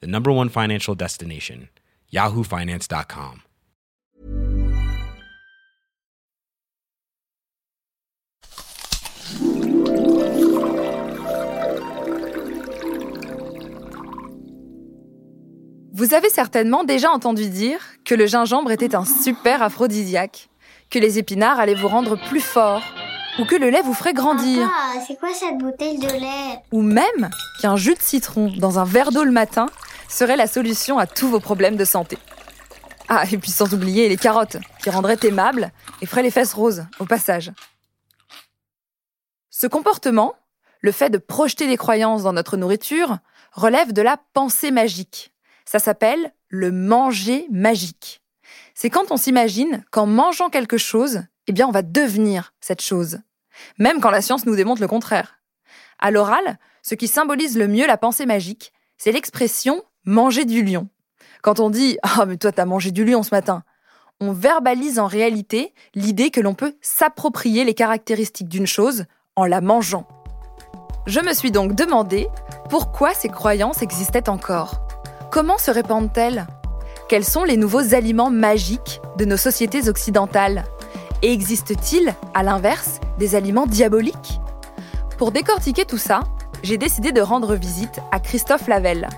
the number one financial destination, yahoofinance.com. Vous avez certainement déjà entendu dire que le gingembre était un super aphrodisiaque, que les épinards allaient vous rendre plus fort, ou que le lait vous ferait grandir, c'est quoi cette bouteille de lait? Ou même qu'un jus de citron dans un verre d'eau le matin serait la solution à tous vos problèmes de santé. Ah, et puis sans oublier les carottes, qui rendraient aimables et feraient les fesses roses, au passage. Ce comportement, le fait de projeter des croyances dans notre nourriture, relève de la pensée magique. Ça s'appelle le manger magique. C'est quand on s'imagine qu'en mangeant quelque chose, eh bien, on va devenir cette chose. Même quand la science nous démontre le contraire. À l'oral, ce qui symbolise le mieux la pensée magique, c'est l'expression manger du lion. Quand on dit Ah, mais toi, t'as mangé du lion ce matin, on verbalise en réalité l'idée que l'on peut s'approprier les caractéristiques d'une chose en la mangeant. Je me suis donc demandé pourquoi ces croyances existaient encore. Comment se répandent-elles? Quels sont les nouveaux aliments magiques de nos sociétés occidentales? Et existe-t-il, à l'inverse, des aliments diaboliques? Pour décortiquer tout ça, j'ai décidé de rendre visite à Christophe Lavelle.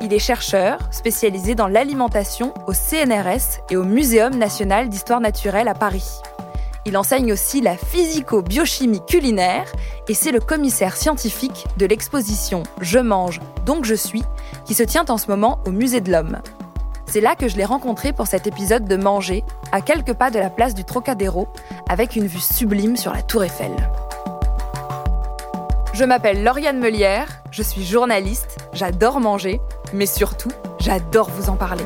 Il est chercheur spécialisé dans l'alimentation au CNRS et au Muséum national d'histoire naturelle à Paris. Il enseigne aussi la physico-biochimie culinaire et c'est le commissaire scientifique de l'exposition Je mange, donc je suis, qui se tient en ce moment au Musée de l'Homme. C'est là que je l'ai rencontré pour cet épisode de Manger, à quelques pas de la place du Trocadéro, avec une vue sublime sur la Tour Eiffel. Je m'appelle Lauriane Melière, je suis journaliste, j'adore manger, mais surtout, j'adore vous en parler.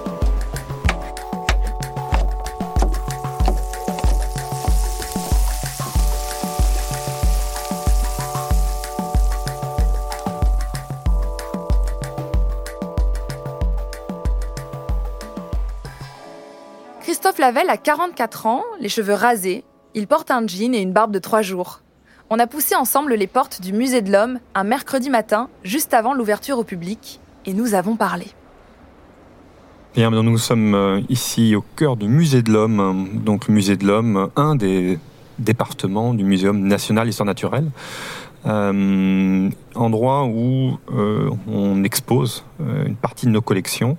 Christophe Lavelle a 44 ans, les cheveux rasés, il porte un jean et une barbe de 3 jours. On a poussé ensemble les portes du Musée de l'Homme un mercredi matin, juste avant l'ouverture au public, et nous avons parlé. Nous sommes euh, ici au cœur du Musée de l'Homme, donc le Musée de l'Homme, un des départements du Muséum national d'histoire naturelle. Euh, endroit où euh, on expose euh, une partie de nos collections.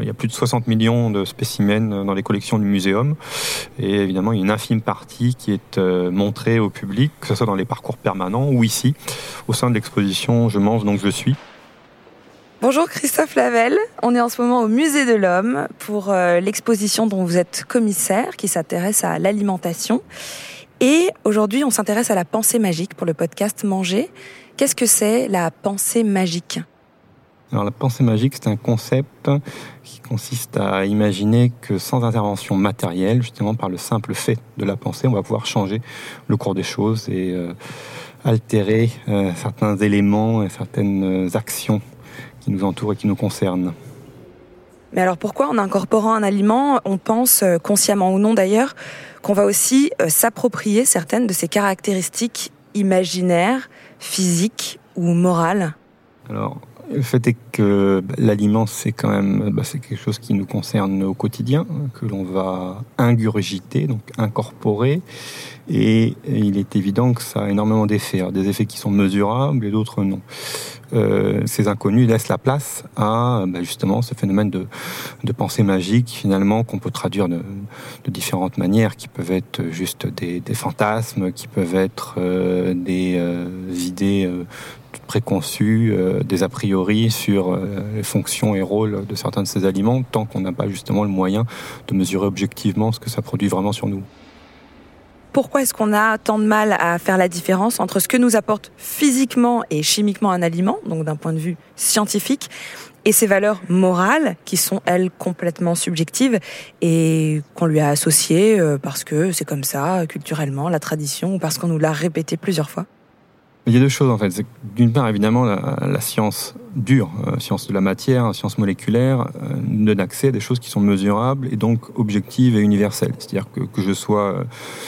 Il y a plus de 60 millions de spécimens dans les collections du muséum et évidemment il y a une infime partie qui est montrée au public, que ce soit dans les parcours permanents ou ici, au sein de l'exposition Je mange donc je suis. Bonjour Christophe Lavelle, on est en ce moment au Musée de l'Homme pour l'exposition dont vous êtes commissaire qui s'intéresse à l'alimentation. Et aujourd'hui, on s'intéresse à la pensée magique pour le podcast Manger. Qu'est-ce que c'est la pensée magique Alors la pensée magique, c'est un concept qui consiste à imaginer que sans intervention matérielle, justement par le simple fait de la pensée, on va pouvoir changer le cours des choses et euh, altérer euh, certains éléments et certaines actions qui nous entourent et qui nous concernent. Mais alors pourquoi en incorporant un aliment, on pense, euh, consciemment ou non d'ailleurs, qu'on va aussi euh, s'approprier certaines de ses caractéristiques imaginaires, physiques ou morales? Alors, le fait est que bah, l'aliment, c'est quand même bah, c'est quelque chose qui nous concerne au quotidien, que l'on va ingurgiter, donc incorporer. Et il est évident que ça a énormément d'effets, des effets qui sont mesurables et d'autres non. Euh, ces inconnus laissent la place à bah, justement ce phénomène de, pensée magique finalement qu'on peut traduire de, différentes manières, qui peuvent être juste des, des fantasmes, qui peuvent être euh, des euh, idées préconçues, euh, des a priori sur euh, les fonctions et rôles de certains de ces aliments, tant qu'on n'a pas justement le moyen de mesurer objectivement ce que ça produit vraiment sur nous. Pourquoi est-ce qu'on a tant de mal à faire la différence entre ce que nous apporte physiquement et chimiquement un aliment, donc d'un point de vue scientifique, et ses valeurs morales, qui sont, elles, complètement subjectives et qu'on lui a associées euh, parce que c'est comme ça, culturellement, la tradition, ou parce qu'on nous l'a répété plusieurs fois? Il y a deux choses en fait. D'une part, évidemment, la, science dure, euh, science de la matière, science moléculaire, euh, donne accès à des choses qui sont mesurables et donc objectives et universelles. C'est-à-dire que, que je sois euh,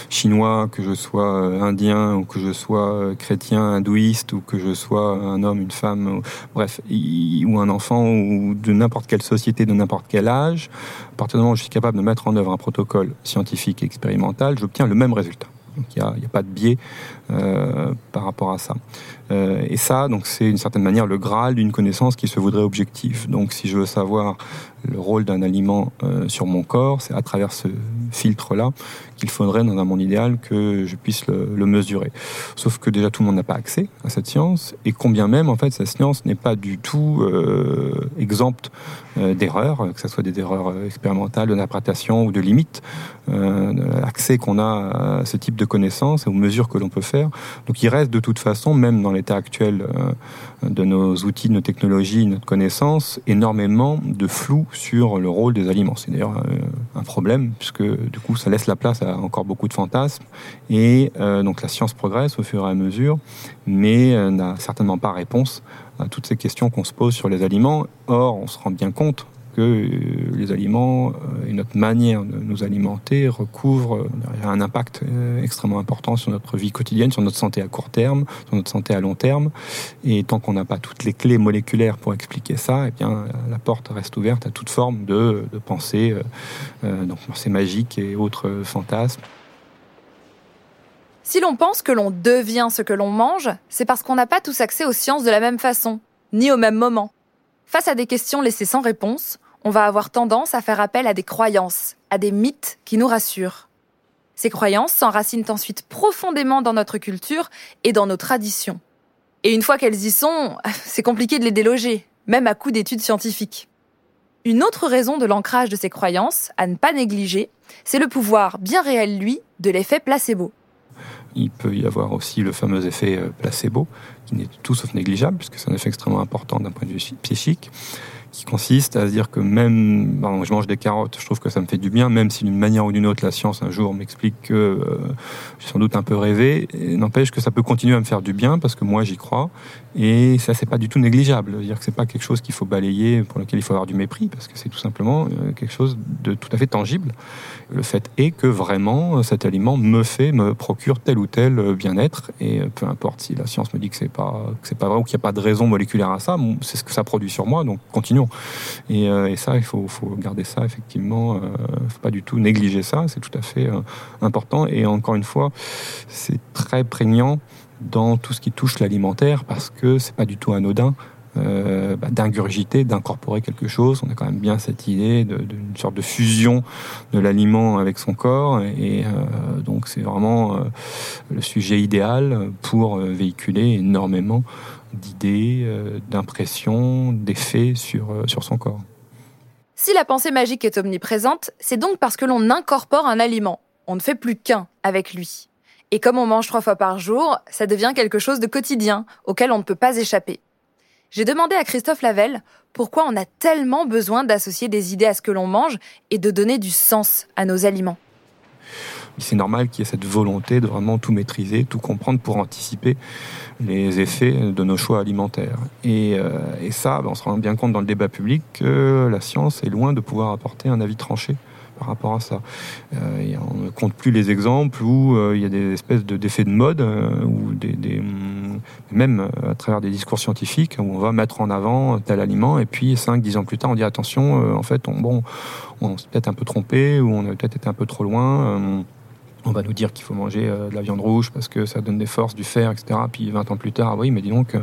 chinois, que je sois indien, ou que je sois chrétien, hindouiste, ou que je sois un homme, une femme, bref, ou un enfant, ou de n'importe quelle société, de n'importe quel âge, à partir du moment où je suis capable de mettre en œuvre un protocole scientifique et expérimental, j'obtiens le même résultat. Donc il n'y a, a, pas de biais euh, par rapport à ça. Euh, et ça, donc c'est une certaine manière le graal d'une connaissance qui se voudrait objective. Donc si je veux savoir le rôle d'un aliment euh, sur mon corps, c'est à travers ce filtre-là qu'il faudrait, dans un monde idéal, que je puisse le, mesurer. Sauf que déjà tout le monde n'a pas accès à cette science, et combien même en fait cette science n'est pas du tout euh, exempte d'erreurs, que ce soit des erreurs expérimentales, d'interprétation ou de limites. L'accès qu'on a à ce type de connaissances et aux mesures que l'on peut faire. Donc il reste de toute façon, même dans l'état actuel de nos outils, de nos technologies, notre connaissance, énormément de flou sur le rôle des aliments. C'est d'ailleurs euh, un problème, puisque du coup, ça laisse la place à encore beaucoup de fantasmes. Et euh, donc la science progresse au fur et à mesure, mais euh, n'a certainement pas réponse à toutes ces questions qu'on se pose sur les aliments. Or, on se rend bien compte euh, les aliments euh, et notre manière de nous alimenter recouvrent euh, un impact extrêmement important sur notre vie quotidienne, sur notre santé à court terme, sur notre santé à long terme. Et tant qu'on n'a pas toutes les clés moléculaires pour expliquer ça, eh bien, la porte reste ouverte à toute forme de, pensée, donc pensée magique et autres fantasmes. Si l'on pense que l'on devient ce que l'on mange, c'est parce qu'on n'a pas tous accès aux sciences de la même façon, ni au même moment. Face à des questions laissées sans réponse, on va avoir tendance à faire appel à des croyances, à des mythes qui nous rassurent. Ces croyances s'enracinent ensuite profondément dans notre culture et dans nos traditions. Et une fois qu'elles y sont, c'est compliqué de les déloger, même à coup d'études scientifiques. Une autre raison de l'ancrage de ces croyances, à ne pas négliger, c'est le pouvoir bien réel, lui, de l'effet placebo. Il peut y avoir aussi le fameux effet euh, placebo, qui n'est tout sauf négligeable, puisque c'est un effet extrêmement important d'un point de vue psychique qui consiste à se dire que même, je mange des carottes, je trouve que ça me fait du bien, même si d'une manière ou d'une autre la science un jour m'explique que euh, j'ai sans doute un peu rêvé, n'empêche que ça peut continuer à me faire du bien parce que moi j'y crois. Et ça c'est pas du tout négligeable, dire que c'est pas quelque chose qu'il faut balayer, pour lequel il faut avoir du mépris parce que c'est tout simplement euh, quelque chose de tout à fait tangible. Le fait est que vraiment euh, cet aliment me fait, me procure tel ou tel bien-être. Et peu importe si la science me dit que c'est pas que c'est pas vrai ou qu'il n'y a pas de raison moléculaire à ça, c'est ce que ça produit sur moi, donc continuons euh, et, ça, il faut, garder ça, effectivement. Il euh, ne faut pas du tout négliger ça. C'est tout à fait euh, important. Et encore une fois, c'est très prégnant dans tout ce qui touche l'alimentaire parce que c'est pas du tout anodin. Bah, d'ingurgiter, d'incorporer quelque chose. On a quand même bien cette idée d'une sorte de fusion de l'aliment avec son corps. Et donc c'est vraiment le sujet idéal pour véhiculer énormément d'idées, euh, d'impressions, d'effets euh, sur son corps. Si la pensée magique est omniprésente, c'est donc parce que l'on incorpore un aliment. On ne fait plus qu'un avec lui. Et comme on mange trois fois par jour, ça devient quelque chose de quotidien, auquel on ne peut pas échapper. J'ai demandé à Christophe Lavelle pourquoi on a tellement besoin d'associer des idées à ce que l'on mange et de donner du sens à nos aliments c'est normal qu'il y ait cette volonté de vraiment tout maîtriser, tout comprendre pour anticiper les effets de nos choix alimentaires. Et, euh, ça, ben, on se rend bien compte dans le débat public que la science est loin de pouvoir apporter un avis tranché par rapport à ça. Euh, on ne compte plus les exemples où euh, il y a des espèces d'effets de, mode, ou des, mm, même à travers des discours scientifiques, où on va mettre en avant tel aliment, et puis 5-10 ans plus tard, on dit attention, en fait, on, bon, on s'est peut-être un peu trompé, ou on a peut-être été un peu trop loin on va nous dire qu'il faut manger euh, de la viande rouge parce que ça donne des forces, du fer, etc. Puis 20 ans plus tard, oui, mais dis donc, euh,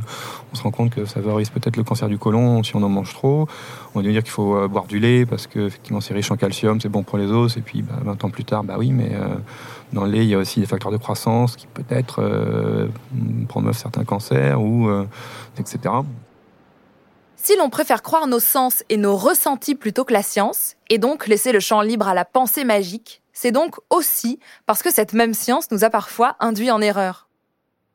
on se rend compte que ça favorise peut-être le cancer du côlon si on en mange trop. On va nous dire qu'il faut euh, boire du lait parce que effectivement c'est riche en calcium, c'est bon pour les os. Et puis 20 bah, ans plus tard, bah oui, mais dans le lait il y a aussi des facteurs de croissance qui peut-être promeuvent certains cancers ou etc. Si l'on préfère croire nos sens et nos ressentis plutôt que la science, et donc laisser le champ libre à la pensée magique, c'est donc aussi parce que cette même science nous a parfois induits en erreur.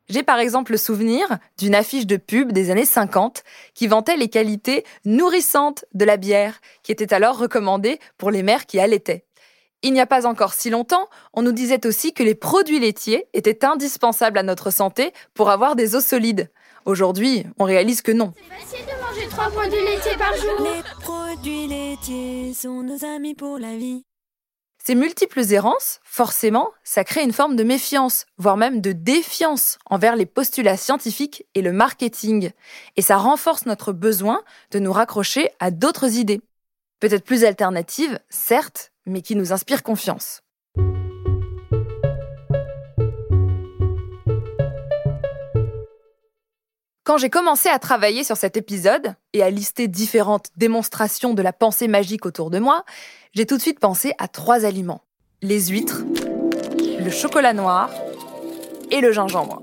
J'ai par exemple le souvenir d'une affiche de pub des années 50 qui vantait les qualités nourrissantes de la bière, qui était alors recommandée pour les mères qui allaitaient. Il n'y a pas encore si longtemps, on nous disait aussi que les produits laitiers étaient indispensables à notre santé pour avoir des os solides. Aujourd'hui, on réalise que non. C'est facile de manger trois produits laitiers par jour. Les produits laitiers sont nos amis pour la vie. Ces multiples errances, forcément, ça crée une forme de méfiance, voire même de défiance envers les postulats scientifiques et le marketing. Et ça renforce notre besoin de nous raccrocher à d'autres idées. Peut-être plus alternatives, certes, mais qui nous inspirent confiance. Quand j'ai commencé à travailler sur cet épisode et à lister différentes démonstrations de la pensée magique autour de moi, j'ai tout de suite pensé à trois aliments. Les huîtres, le chocolat noir et le gingembre.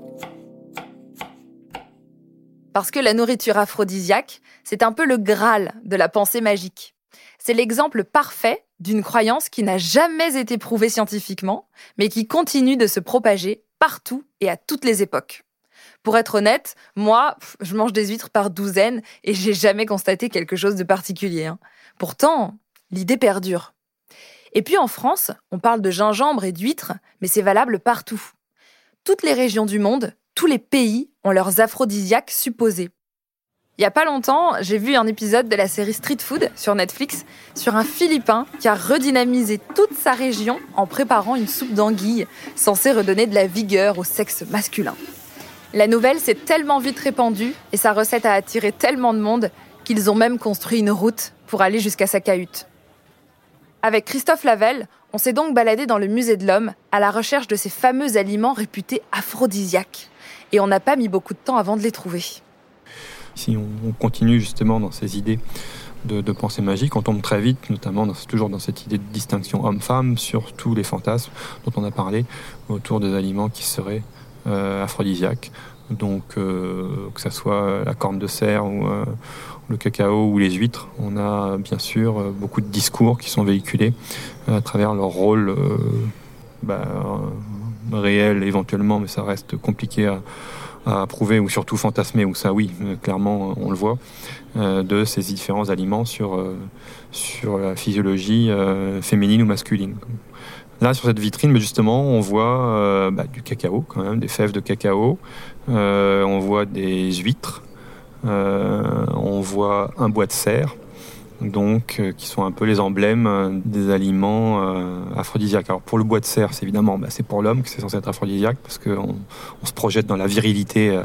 Parce que la nourriture aphrodisiaque, c'est un peu le Graal de la pensée magique. C'est l'exemple parfait d'une croyance qui n'a jamais été prouvée scientifiquement, mais qui continue de se propager partout et à toutes les époques. Pour être honnête, moi, je mange des huîtres par douzaine et j'ai jamais constaté quelque chose de particulier. hein. Pourtant, l'idée perdure. Et puis en France, on parle de gingembre et d'huîtres, mais c'est valable partout. Toutes les régions du monde, tous les pays ont leurs aphrodisiaques supposés. Il y a pas longtemps, j'ai vu un épisode de la série Street Food sur Netflix sur un Philippin qui a redynamisé toute sa région en préparant une soupe d'anguille censée redonner de la vigueur au sexe masculin. La nouvelle s'est tellement vite répandue et sa recette a attiré tellement de monde qu'ils ont même construit une route pour aller jusqu'à sa cahute. Avec Christophe Lavelle, on s'est donc baladé dans le musée de l'homme à la recherche de ces fameux aliments réputés aphrodisiaques. Et on n'a pas mis beaucoup de temps avant de les trouver. Si on, on continue justement dans ces idées de, pensée magique, on tombe très vite, notamment toujours dans cette idée de distinction homme-femme, sur tous les fantasmes dont on a parlé autour des aliments qui seraient euh, aphrodisiaques. Donc, euh, que ce soit la corne de cerf ou euh, le cacao ou les huîtres, on a bien sûr beaucoup de discours qui sont véhiculés à travers leur rôle bah, réel éventuellement, mais ça reste compliqué à, prouver ou surtout fantasmer, ou ça oui, clairement on le voit, de ces différents aliments sur, sur la physiologie féminine ou masculine. Là, sur cette vitrine, justement, on voit euh, bah, du cacao, quand même, des fèves de cacao. Euh, on voit des huîtres. Euh, on voit un bois de serre. Donc, euh, qui sont un peu les emblèmes euh, des aliments euh, aphrodisiaques. Alors, pour le bois de serre, c'est évidemment, bah, c'est pour l'homme que c'est censé être aphrodisiaque, parce qu'on on se projette dans la virilité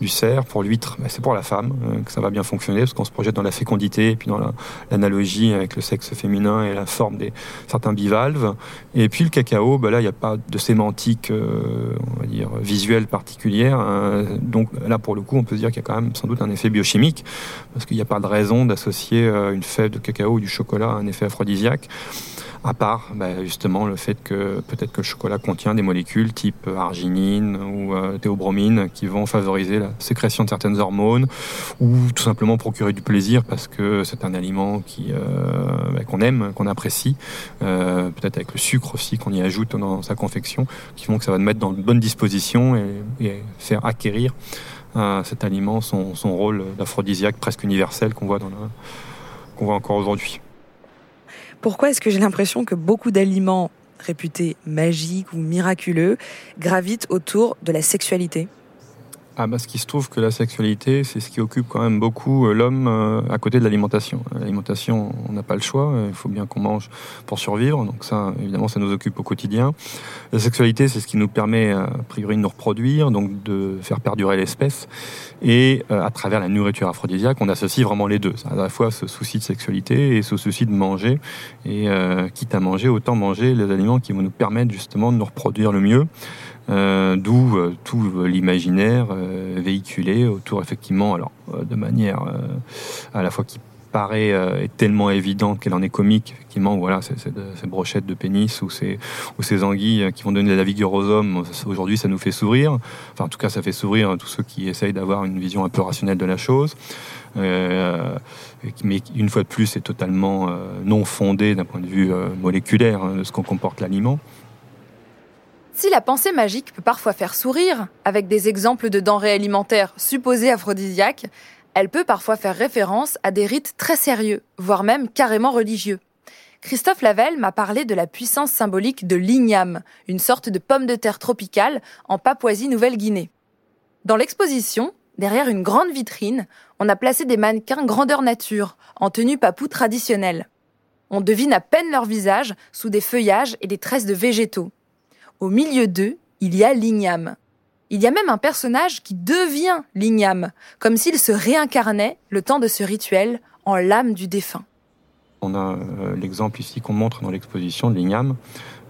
du cerf. Pour l'huître, bah, c'est pour la femme que ça va bien fonctionner, parce qu'on se projette dans la fécondité, et puis dans la- l'analogie avec le sexe féminin et la forme des certains bivalves. Et puis le cacao, bah là, il n'y a pas de sémantique, on va dire, visuelle particulière. hein. donc là, pour le coup, on peut se dire qu'il y a quand même sans doute un effet biochimique, parce qu'il n'y a pas de raison d'associer une de cacao ou du chocolat un effet aphrodisiaque. À part bah, justement le fait que peut-être que le chocolat contient des molécules type arginine ou euh, théobromine qui vont favoriser la sécrétion de certaines hormones ou tout simplement procurer du plaisir parce que c'est un aliment qui euh, bah, qu'on aime, qu'on apprécie, euh, peut-être avec le sucre aussi qu'on y ajoute dans sa confection, qui font que ça va nous mettre dans de bonnes dispositions et, faire acquérir cet aliment son, son rôle d'aphrodisiaque presque universel qu'on voit dans la- qu'on voit encore aujourd'hui. Pourquoi est-ce que j'ai l'impression que beaucoup d'aliments réputés magiques ou miraculeux gravitent autour de la sexualité? Ah parce qu'il se trouve que la sexualité, c'est ce qui occupe quand même beaucoup euh, l'homme euh, à côté de l'alimentation. L'alimentation, on n'a pas le choix, euh, il faut bien qu'on mange pour survivre, donc ça, évidemment, ça nous occupe au quotidien. La sexualité, c'est ce qui nous permet, a priori, de nous reproduire, donc de faire perdurer l'espèce. Et à travers la nourriture aphrodisiaque, on associe vraiment les deux. À la fois ce souci de sexualité et ce souci de manger. Et quitte à manger, autant manger les aliments qui vont nous permettre justement de nous reproduire le mieux. Euh, D'où euh, tout l'imaginaire euh, véhiculé autour, effectivement, alors de manière à la fois qui paraît est tellement évidente qu'elle en est comique, effectivement, voilà, ces brochettes de pénis ou ces, anguilles qui vont donner de la vigueur aux hommes. Aujourd'hui, ça nous fait sourire. Enfin, en tout cas, ça fait sourire tous ceux qui essayent d'avoir une vision un peu rationnelle de la chose. Mais une fois de plus, c'est totalement non fondé d'un point de vue moléculaire hein, de ce qu'on comporte l'aliment. Si la pensée magique peut parfois faire sourire, avec des exemples de denrées alimentaires supposées aphrodisiaques, elle peut parfois faire référence à des rites très sérieux, voire même carrément religieux. Christophe Lavelle m'a parlé de la puissance symbolique de l'igname, une sorte de pomme de terre tropicale en Papouasie-Nouvelle-Guinée. Dans l'exposition, derrière une grande vitrine, on a placé des mannequins grandeur nature, en tenue papou traditionnelle. On devine à peine leur visage sous des feuillages et des tresses de végétaux. Au milieu d'eux, il y a l'igname. Il y a même un personnage qui devient l'igname, comme s'il se réincarnait le temps de ce rituel en l'âme du défunt. On a euh, l'exemple ici qu'on montre dans l'exposition de l'igname,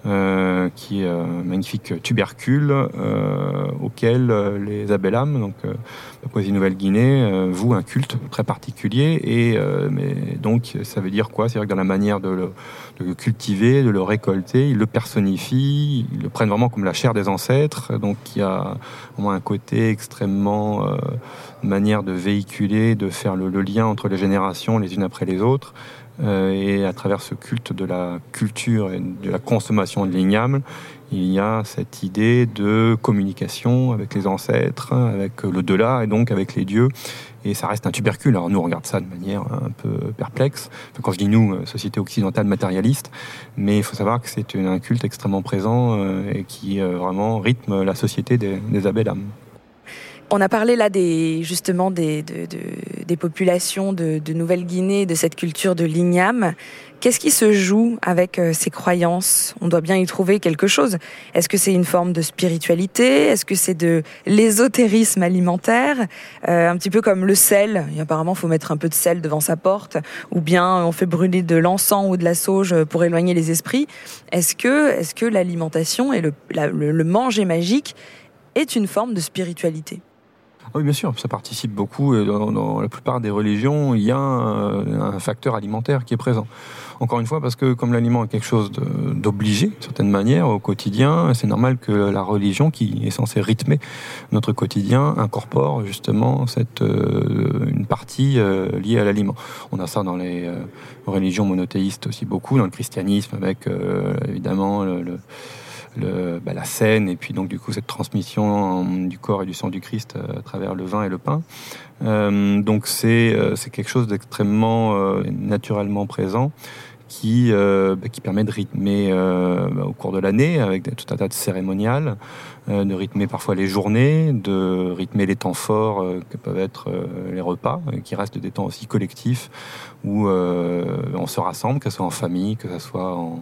euh, qui est un magnifique tubercule euh, auquel euh, les Abelham, donc euh, Papouasie-Nouvelle-Guinée, euh, vouent un culte très particulier. Et mais donc ça veut dire quoi? C'est-à-dire que dans la manière de le, cultiver, de le récolter, ils le personnifient, ils le prennent vraiment comme la chair des ancêtres. Donc il y a vraiment un côté extrêmement manière de véhiculer, de faire le lien entre les générations les unes après les autres. Euh, et à travers ce culte de la culture et de la consommation de l'igname, il y a cette idée de communication avec les ancêtres, avec l'au-delà et donc avec les dieux. Et ça reste un tubercule. Alors nous, on regarde ça de manière un peu perplexe. Quand je dis nous, euh, société occidentale matérialiste, mais il faut savoir que c'est un culte extrêmement présent euh, et qui vraiment rythme la société des, des Abelham. On a parlé là des justement des, de, de, des populations de, de Nouvelle-Guinée, de cette culture de l'igname. Qu'est-ce qui se joue avec euh, ces croyances? On doit bien y trouver quelque chose. Est-ce que c'est une forme de spiritualité? Est-ce que c'est de l'ésotérisme alimentaire? Euh, Un petit peu comme le sel. Et apparemment, faut mettre un peu de sel devant sa porte. Ou bien on fait brûler de l'encens ou de la sauge pour éloigner les esprits. Est-ce que, est-ce que l'alimentation et le, le, le manger magique est une forme de spiritualité? Oui, bien sûr, ça participe beaucoup. Dans, dans, la plupart des religions, il y a un, facteur alimentaire qui est présent. Encore une fois, parce que comme l'aliment est quelque chose d'obligé, d'une certaine manière, au quotidien, c'est normal que la religion, qui est censée rythmer notre quotidien, incorpore justement cette euh, une partie euh, liée à l'aliment. On a ça dans les euh, religions monothéistes aussi beaucoup, dans le christianisme, avec euh, évidemment le, le bah, la scène et puis donc du coup cette transmission du corps et du sang du Christ euh, à travers le vin et le pain. Euh, donc c'est euh, c'est quelque chose d'extrêmement naturellement présent qui bah, qui permet de rythmer bah, au cours de l'année avec tout un tas de cérémoniales, de rythmer parfois les journées, de rythmer les temps forts que peuvent être les repas, qui restent des temps aussi collectifs où on se rassemble, que ce soit en famille, que ce soit en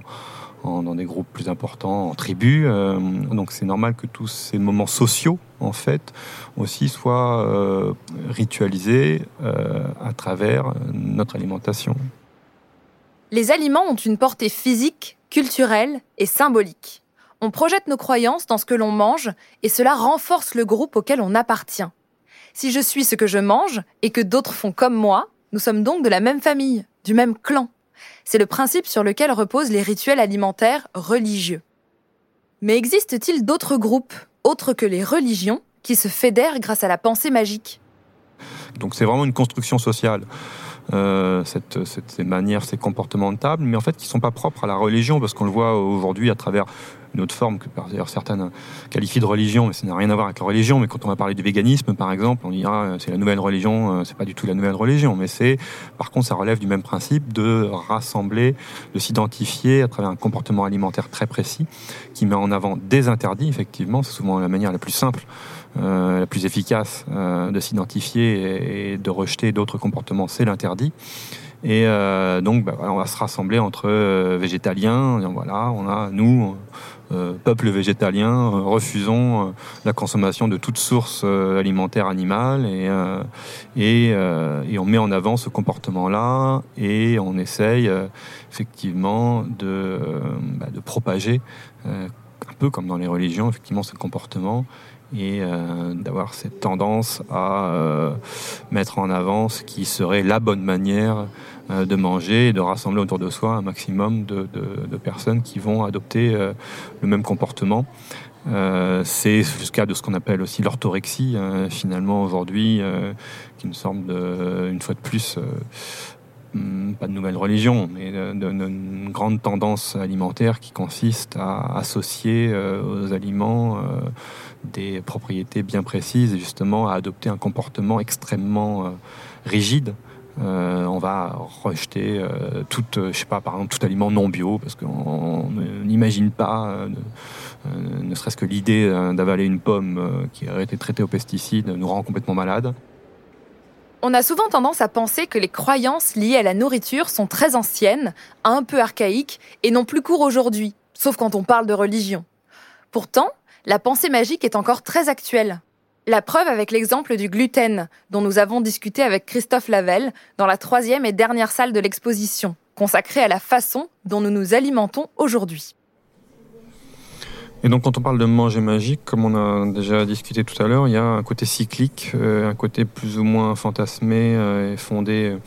dans des groupes plus importants, en tribus. Euh, donc c'est normal que tous ces moments sociaux, en fait, aussi soient euh, ritualisés euh, à travers notre alimentation. Les aliments ont une portée physique, culturelle et symbolique. On projette nos croyances dans ce que l'on mange et cela renforce le groupe auquel on appartient. Si je suis ce que je mange et que d'autres font comme moi, nous sommes donc de la même famille, du même clan. C'est le principe sur lequel reposent les rituels alimentaires religieux. Mais existe-t-il d'autres groupes, autres que les religions, qui se fédèrent grâce à la pensée magique? Donc c'est vraiment une construction sociale. Euh, cette, cette, ces manières, ces comportements de table, mais en fait qui ne sont pas propres à la religion, parce qu'on le voit aujourd'hui à travers une autre forme que d'ailleurs certaines qualifient de religion, mais ça n'a rien à voir avec la religion. Mais quand on va parler du véganisme, par exemple, on dira euh, c'est la nouvelle religion, euh, c'est pas du tout la nouvelle religion, mais c'est par contre ça relève du même principe de rassembler, de s'identifier à travers un comportement alimentaire très précis qui met en avant des interdits. Effectivement, c'est souvent la manière la plus simple euh, la plus efficace de s'identifier et, de rejeter d'autres comportements, c'est l'interdit. Et donc, bah, on va se rassembler entre végétaliens. Voilà, on a nous, euh, peuple végétalien, refusons la consommation de toute source alimentaire animale et et, et, on met en avant ce comportement-là et on essaye effectivement de, bah, de propager un peu comme dans les religions, effectivement, ce comportement et euh, d'avoir cette tendance à euh, mettre en avant ce qui serait la bonne manière euh, de manger et de rassembler autour de soi un maximum de, personnes qui vont adopter le même comportement. C'est cas de ce qu'on appelle aussi l'orthorexie, finalement aujourd'hui, qui me semble de, une fois de plus Hmm, pas de nouvelle religion, mais de, de, de une grande tendance alimentaire qui consiste à associer aux aliments des propriétés bien précises et justement à adopter un comportement extrêmement rigide euh, on va rejeter euh, tout, euh, je sais pas, par exemple, tout aliment non bio parce qu'on n'imagine pas, ne serait-ce que l'idée d'avaler une pomme qui aurait été traitée aux pesticides nous rend complètement malade. On a souvent tendance à penser que les croyances liées à la nourriture sont très anciennes, un peu archaïques et non plus court aujourd'hui, sauf quand on parle de religion. Pourtant, la pensée magique est encore très actuelle. La preuve avec l'exemple du gluten, dont nous avons discuté avec Christophe Lavelle dans la troisième et dernière salle de l'exposition, consacrée à la façon dont nous nous alimentons aujourd'hui. Et donc quand on parle de manger magique, comme on a déjà discuté tout à l'heure, il y a un côté cyclique, euh, un côté plus ou moins fantasmé euh, et fondé euh,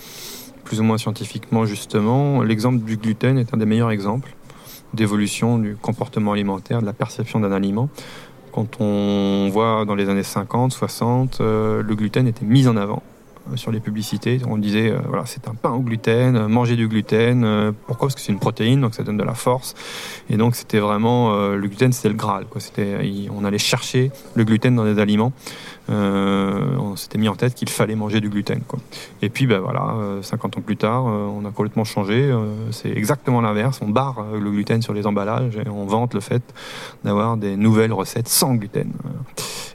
plus ou moins scientifiquement justement. L'exemple du gluten est un des meilleurs exemples d'évolution du comportement alimentaire, de la perception d'un aliment. Quand on voit dans les années 50, 60, euh, le gluten était mis en avant sur les publicités. On disait, euh, voilà, c'est un pain au gluten, manger du gluten. pourquoi? Parce que c'est une protéine, donc ça donne de la force. Et donc c'était vraiment, le gluten, c'était le Graal. Quoi. C'était, on allait chercher le gluten dans les aliments. Euh, on s'était mis en tête qu'il fallait manger du gluten. Quoi. Et puis, ben voilà, 50 ans plus tard, on a complètement changé. c'est exactement l'inverse. On barre le gluten sur les emballages et on vante le fait d'avoir des nouvelles recettes sans gluten.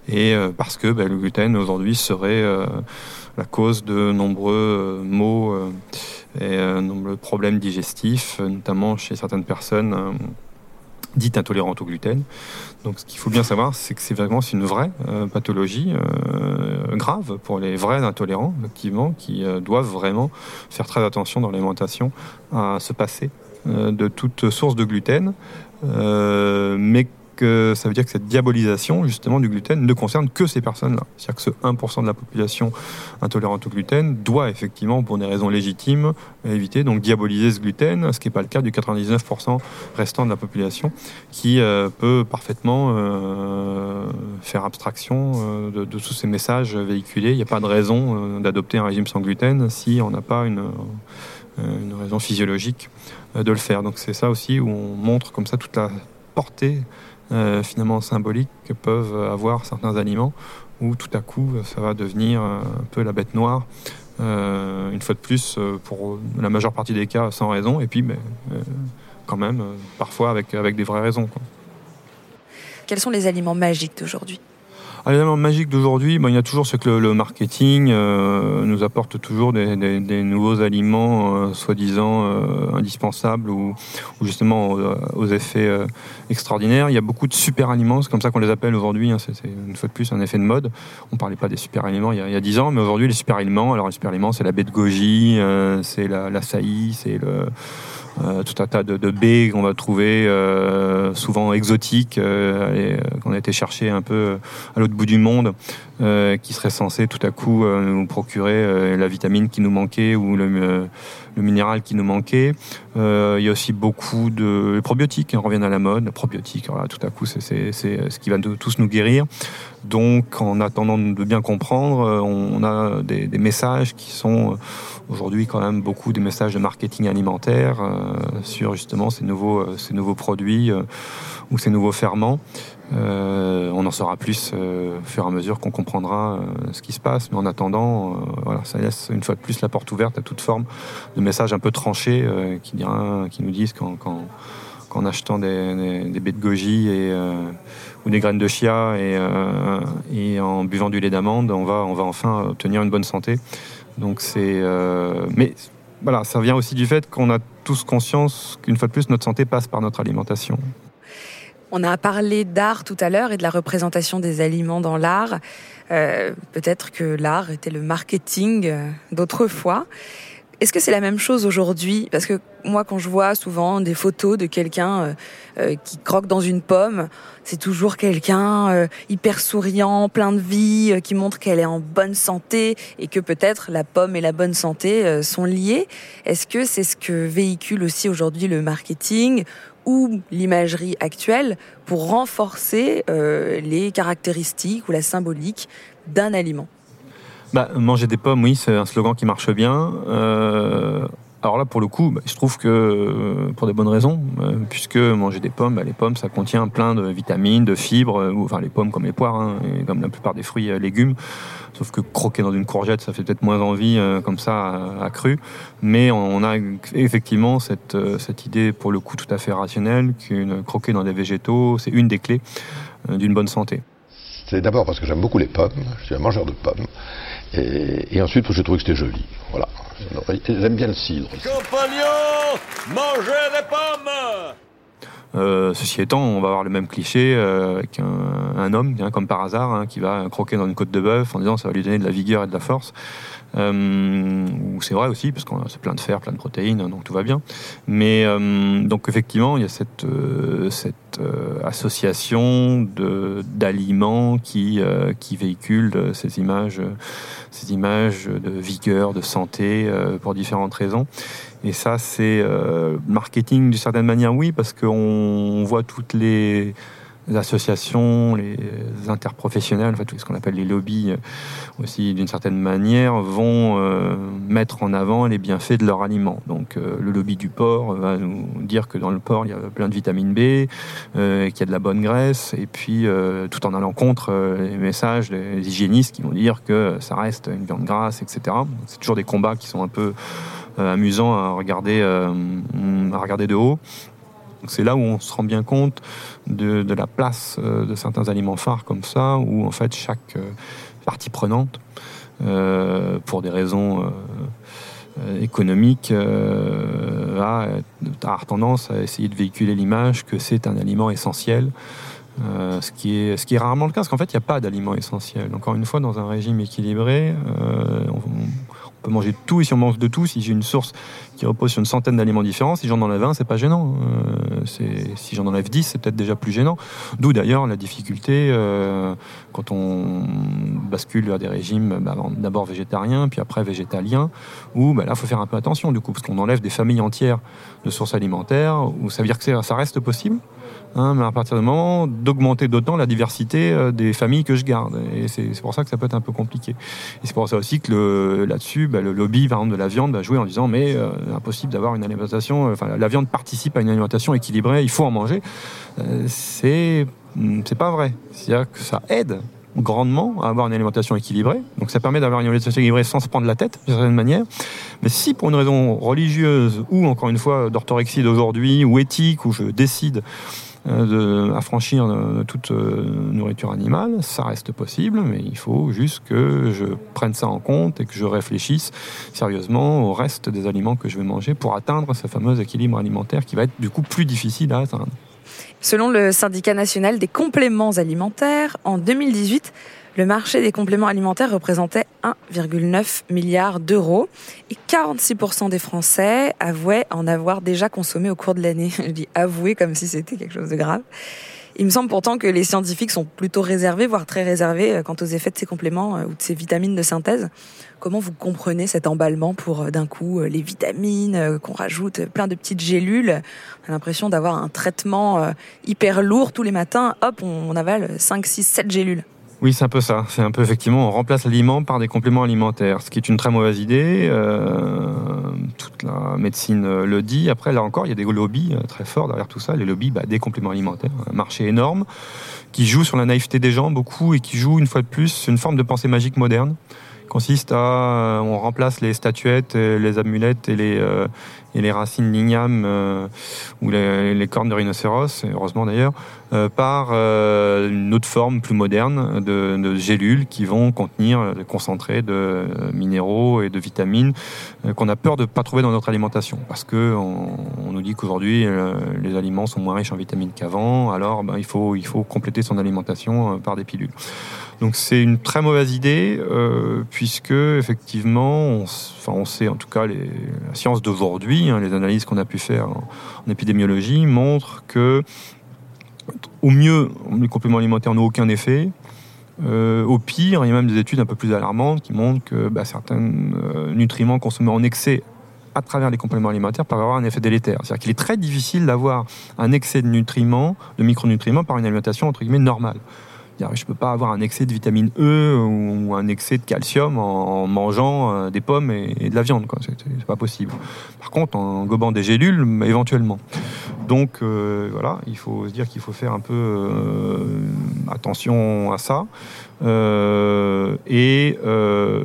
Et parce que ben, le gluten aujourd'hui serait la cause de nombreux maux et nombreux problèmes digestifs, notamment chez certaines personnes dites intolérantes au gluten. Donc ce qu'il faut bien savoir, c'est que c'est vraiment une vraie euh, pathologie euh, grave pour les vrais intolérants, effectivement, qui euh, doivent vraiment faire très attention dans l'alimentation à se passer de toute source de gluten, mais ça veut dire que cette diabolisation justement du gluten ne concerne que ces personnes-là. C'est-à-dire que ce 1% de la population intolérante au gluten doit effectivement, pour des raisons légitimes, éviter donc diaboliser ce gluten, ce qui n'est pas le cas du 99% restant de la population qui euh, peut parfaitement euh, faire abstraction euh, de, tous ces messages véhiculés. Il n'y a pas de raison d'adopter un régime sans gluten si on n'a pas une, une raison physiologique de le faire. Donc c'est ça aussi où on montre comme ça toute la portée euh, finalement symboliques que peuvent avoir certains aliments, où tout à coup ça va devenir un peu la bête noire, euh, une fois de plus, euh, pour la majeure partie des cas sans raison, et puis mais, quand même parfois avec, avec des vraies raisons. Quels sont les aliments magiques d'aujourd'hui? L'élément magique d'aujourd'hui, ben, il y a toujours ce que le, marketing euh, nous apporte toujours des, nouveaux aliments euh, soi-disant euh, indispensables ou, justement aux, effets extraordinaires. Il y a beaucoup de super aliments, c'est comme ça qu'on les appelle aujourd'hui. Hein, c'est une fois de plus un effet de mode. On parlait pas des super aliments il y a, dix ans, mais aujourd'hui les super aliments. Alors les super aliments, c'est la baie de goji, c'est la, la saillie, c'est le euh, tout un tas de, de baies qu'on va trouver euh, souvent exotiques, euh, qu'on a été chercher un peu à l'autre bout du monde, qui seraient censées tout à coup nous procurer la vitamine qui nous manquait ou le, le minéral qui nous manquait. il y a aussi beaucoup de probiotiques qui reviennent à la mode. Les probiotiques, voilà, tout à coup, c'est ce qui va de, tous nous guérir. Donc, en attendant de bien comprendre, on a des, des messages qui sont aujourd'hui quand même beaucoup des messages de marketing alimentaire euh, sur justement ces nouveaux, euh, ces nouveaux produits euh, ou ces nouveaux ferments. On en saura plus au fur et à mesure qu'on comprendra ce qui se passe. Mais en attendant, voilà, ça laisse une fois de plus la porte ouverte à toute forme de messages un peu tranchés qui, nous disent qu'en achetant des, baies de goji et, ou des graines de chia et, en buvant du lait d'amande, on va, on va enfin obtenir une bonne santé. Donc c'est, euh, mais voilà, ça vient aussi du fait qu'on a tous conscience qu'une fois de plus, notre santé passe par notre alimentation. On a parlé d'art tout à l'heure et de la représentation des aliments dans l'art. Euh, peut-être que l'art était le marketing euh, d'autrefois. Est-ce que c'est la même chose aujourd'hui? Parce que moi, quand je vois souvent des photos de quelqu'un euh, euh, qui croque dans une pomme, c'est toujours quelqu'un hyper souriant, plein de vie, qui montre qu'elle est en bonne santé et que peut-être la pomme et la bonne santé sont liées. Est-ce que c'est ce que véhicule aussi aujourd'hui le marketing ou l'imagerie actuelle pour renforcer les caractéristiques ou la symbolique d'un aliment bah, manger des pommes, oui, c'est un slogan qui marche bien. Euh, alors là, pour le coup, bah, je trouve que euh, pour des bonnes raisons, euh, puisque manger des pommes, bah, les pommes, ça contient plein de vitamines, de fibres, euh, enfin les pommes comme les poires, hein, comme la plupart des fruits et légumes. Sauf que croquer dans une courgette, ça fait peut-être moins envie comme ça à, cru. Mais on a effectivement cette, cette idée, pour le coup, tout à fait rationnelle, qu'une croquer dans des végétaux, c'est une des clés d'une bonne santé. C'est d'abord parce que j'aime beaucoup les pommes, je suis un mangeur de pommes, et, et ensuite je trouve que c'était joli. Voilà. J'aime bien le cidre. Compagnons, mangez des pommes euh, ceci étant, on va avoir le même cliché euh, avec un, un homme, comme par hasard, hein, qui va croquer dans une côte de bœuf en disant ça va lui donner de la vigueur et de la force. Euh, c'est vrai aussi, parce qu'on c'est plein de fer, plein de protéines, donc tout va bien. Mais euh, donc effectivement, il y a cette, euh, euh, association d'aliments qui, qui véhiculent ces images, ces images de vigueur, de santé, pour différentes raisons. Et ça, c'est marketing d'une certaine manière, oui, parce qu'on voit toutes les associations, les interprofessionnels, en fait, ce qu'on appelle les lobbies euh, aussi d'une certaine manière, vont euh, mettre en avant les bienfaits de leur aliment. Donc euh, le lobby du porc va nous dire que dans le porc, il y a plein de vitamine B, euh, qu'il y a de la bonne graisse, et puis tout en allant contre les messages des hygiénistes qui vont dire que ça reste une viande grasse, etc. C'est toujours des combats qui sont un peu amusants à regarder, à regarder de haut. C'est là où on se rend bien compte de, la place euh, de certains aliments phares comme ça, où en fait chaque euh, partie prenante, euh, pour des raisons économiques, a, a, tendance à essayer de véhiculer l'image que c'est un aliment essentiel. ce, qui est, ce qui est rarement le cas, parce qu'en fait, il n'y a pas d'aliment essentiel. Encore une fois, dans un régime équilibré, on, peut manger de tout, et si on mange de tout, si j'ai une source qui repose sur une centaine d'aliments différents, si j'en enlève un, c'est pas gênant. Euh, si j'en enlève dix, c'est peut-être déjà plus gênant. D'où d'ailleurs la difficulté euh, quand on bascule vers des régimes bah, d'abord végétariens, puis après végétaliens, où bah, là, il faut faire un peu attention du coup, parce qu'on enlève des familles entières de sources alimentaires, où ça veut dire que ça reste possible, Hein, mais à partir du moment d'augmenter d'autant la diversité euh, des familles que je garde. Et c'est pour ça que ça peut être un peu compliqué. Et c'est pour ça aussi que là-dessus, bah, le lobby par exemple, de la viande va jouer en disant mais euh, impossible d'avoir une alimentation. Euh, enfin, la viande participe à une alimentation équilibrée, il faut en manger. C'est c'est pas vrai. C'est-à-dire que ça aide grandement à avoir une alimentation équilibrée. Donc ça permet d'avoir une alimentation équilibrée sans se prendre la tête, d'une certaine manière. Mais si pour une raison religieuse ou encore une fois d'orthorexie d'aujourd'hui ou éthique, où je décide euh, de affranchir de, toute euh, nourriture animale, ça reste possible, mais il faut juste que je prenne ça en compte et que je réfléchisse sérieusement au reste des aliments que je vais manger pour atteindre ce fameux équilibre alimentaire qui va être du coup plus difficile à atteindre. Selon le syndicat national des compléments alimentaires, en 2018, le marché des compléments alimentaires représentait 1,9 milliard d'euros et 46% des Français avouaient en avoir déjà consommé au cours de l'année. Je dis avouer comme si c'était quelque chose de grave. Il me semble pourtant que les scientifiques sont plutôt réservés, voire très réservés, euh, quant aux effets de ces compléments euh, ou de ces vitamines de synthèse. Comment vous comprenez cet emballement pour euh, d'un coup les vitamines qu'on rajoute, plein de petites gélules? On a l'impression d'avoir un traitement hyper lourd tous les matins. Hop, on avale 5, 6, 7 gélules. Oui, c'est un peu ça. C'est un peu effectivement, on remplace l'aliment par des compléments alimentaires, ce qui est une très mauvaise idée. Euh, toute la médecine euh, le dit. Après, là encore, il y a des lobbies euh, très forts derrière tout ça. Les lobbies bah, des compléments alimentaires, un marché énorme qui joue sur la naïveté des gens beaucoup et qui joue une fois de plus une forme de pensée magique moderne consiste à on remplace les statuettes, les amulettes et les, et les racines d'igname euh, ou les, cornes de rhinocéros, heureusement d'ailleurs, euh, par euh, une autre forme plus moderne de, gélules qui vont contenir des concentrés de minéraux et de vitamines qu'on a peur de ne pas trouver dans notre alimentation. Parce que on, nous dit qu'aujourd'hui, les aliments sont moins riches en vitamines qu'avant, alors ben, il, faut, il faut compléter son alimentation par des pilules. Donc c'est une très mauvaise idée, euh, puisque effectivement, on, sait en tout cas les, la science d'aujourd'hui, hein, les analyses qu'on a pu faire en, épidémiologie montrent que au mieux, les compléments alimentaires n'ont aucun effet. Euh, au pire, il y a même des études un peu plus alarmantes qui montrent que bah, certains euh, nutriments consommés en excès à travers les compléments alimentaires peuvent avoir un effet délétère. C'est-à-dire qu'il est très difficile d'avoir un excès de nutriments, de micronutriments par une alimentation entre guillemets normale Je ne peux pas avoir un excès de vitamine E ou un excès de calcium en mangeant euh, des pommes et de la viande. Ce n'est pas possible. Par contre, en gobant des gélules, éventuellement. Donc euh, voilà, il faut se dire qu'il faut faire un peu euh, attention à ça. et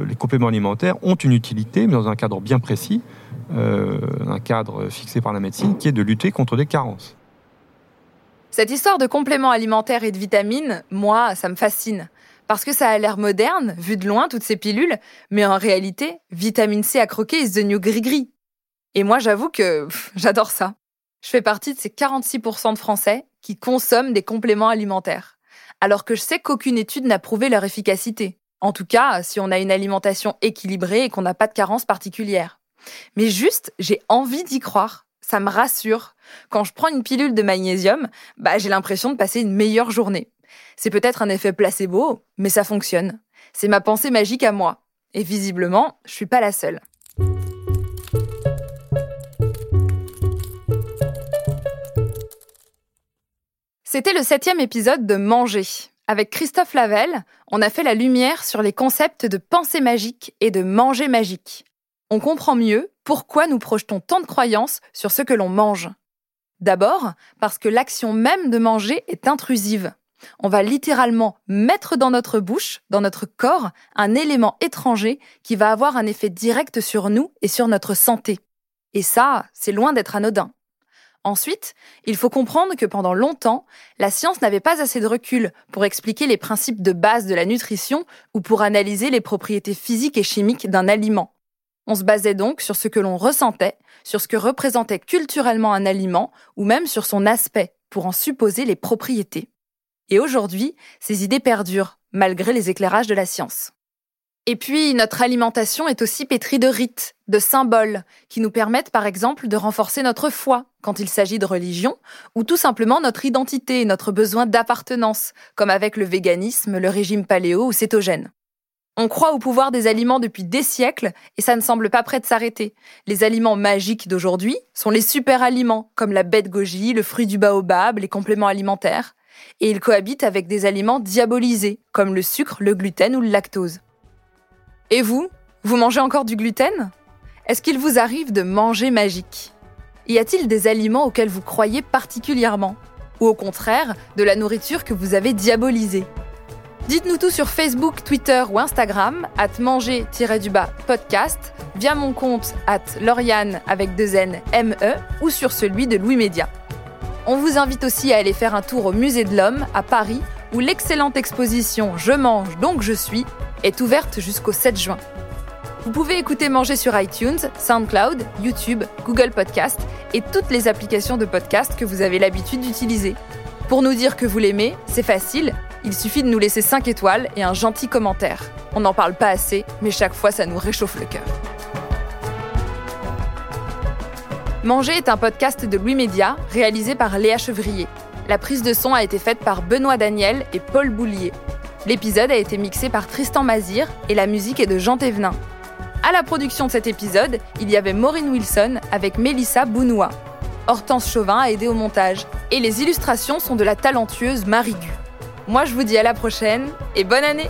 les compléments alimentaires ont une utilité, mais dans un cadre bien précis, un cadre fixé par la médecine, qui est de lutter contre des carences. Cette histoire de compléments alimentaires et de vitamines, moi, ça me fascine. Parce que ça a l'air moderne, vu de loin, toutes ces pilules, mais en réalité, vitamine C à croquer is the new gris-gris. Et moi, j'avoue que j'adore ça. Je fais partie de ces 46% de Français qui consomment des compléments alimentaires. Alors que je sais qu'aucune étude n'a prouvé leur efficacité. En tout cas, si on a une alimentation équilibrée et qu'on n'a pas de carence particulière. Mais juste, j'ai envie d'y croire ça me rassure. Quand je prends une pilule de magnésium, bah, j'ai l'impression de passer une meilleure journée. C'est peut-être un effet placebo, mais ça fonctionne. C'est ma pensée magique à moi. Et visiblement, je suis pas la seule. C'était le septième épisode de Manger. Avec Christophe Lavelle, on a fait la lumière sur les concepts de pensée magique et de manger magique on comprend mieux pourquoi nous projetons tant de croyances sur ce que l'on mange. D'abord, parce que l'action même de manger est intrusive. On va littéralement mettre dans notre bouche, dans notre corps, un élément étranger qui va avoir un effet direct sur nous et sur notre santé. Et ça, c'est loin d'être anodin. Ensuite, il faut comprendre que pendant longtemps, la science n'avait pas assez de recul pour expliquer les principes de base de la nutrition ou pour analyser les propriétés physiques et chimiques d'un aliment. On se basait donc sur ce que l'on ressentait, sur ce que représentait culturellement un aliment, ou même sur son aspect, pour en supposer les propriétés. Et aujourd'hui, ces idées perdurent, malgré les éclairages de la science. Et puis, notre alimentation est aussi pétrie de rites, de symboles, qui nous permettent par exemple de renforcer notre foi quand il s'agit de religion, ou tout simplement notre identité et notre besoin d'appartenance, comme avec le véganisme, le régime paléo ou cétogène. On croit au pouvoir des aliments depuis des siècles et ça ne semble pas prêt de s'arrêter. Les aliments magiques d'aujourd'hui sont les super aliments comme la bête goji, le fruit du baobab, les compléments alimentaires. Et ils cohabitent avec des aliments diabolisés comme le sucre, le gluten ou le lactose. Et vous Vous mangez encore du gluten? Est-ce qu'il vous arrive de manger magique? Y a-t-il des aliments auxquels vous croyez particulièrement? Ou au contraire, de la nourriture que vous avez diabolisée? Dites-nous tout sur Facebook, Twitter ou Instagram, at manger-du-bas podcast, via mon compte at Lauriane avec deux N M E ou sur celui de Louis Média. On vous invite aussi à aller faire un tour au Musée de l'Homme à Paris où l'excellente exposition Je mange donc je suis est ouverte jusqu'au 7 juin. Vous pouvez écouter Manger sur iTunes, SoundCloud, YouTube, Google Podcast et toutes les applications de podcast que vous avez l'habitude d'utiliser. Pour nous dire que vous l'aimez, c'est facile, il suffit de nous laisser 5 étoiles et un gentil commentaire. On n'en parle pas assez, mais chaque fois ça nous réchauffe le cœur. Manger est un podcast de Louis Média réalisé par Léa Chevrier. La prise de son a été faite par Benoît Daniel et Paul Boulier. L'épisode a été mixé par Tristan Mazir et la musique est de Jean Thévenin. À la production de cet épisode, il y avait Maureen Wilson avec Mélissa Bounois. Hortense Chauvin a aidé au montage et les illustrations sont de la talentueuse Marie Gu. Moi, je vous dis à la prochaine et bonne année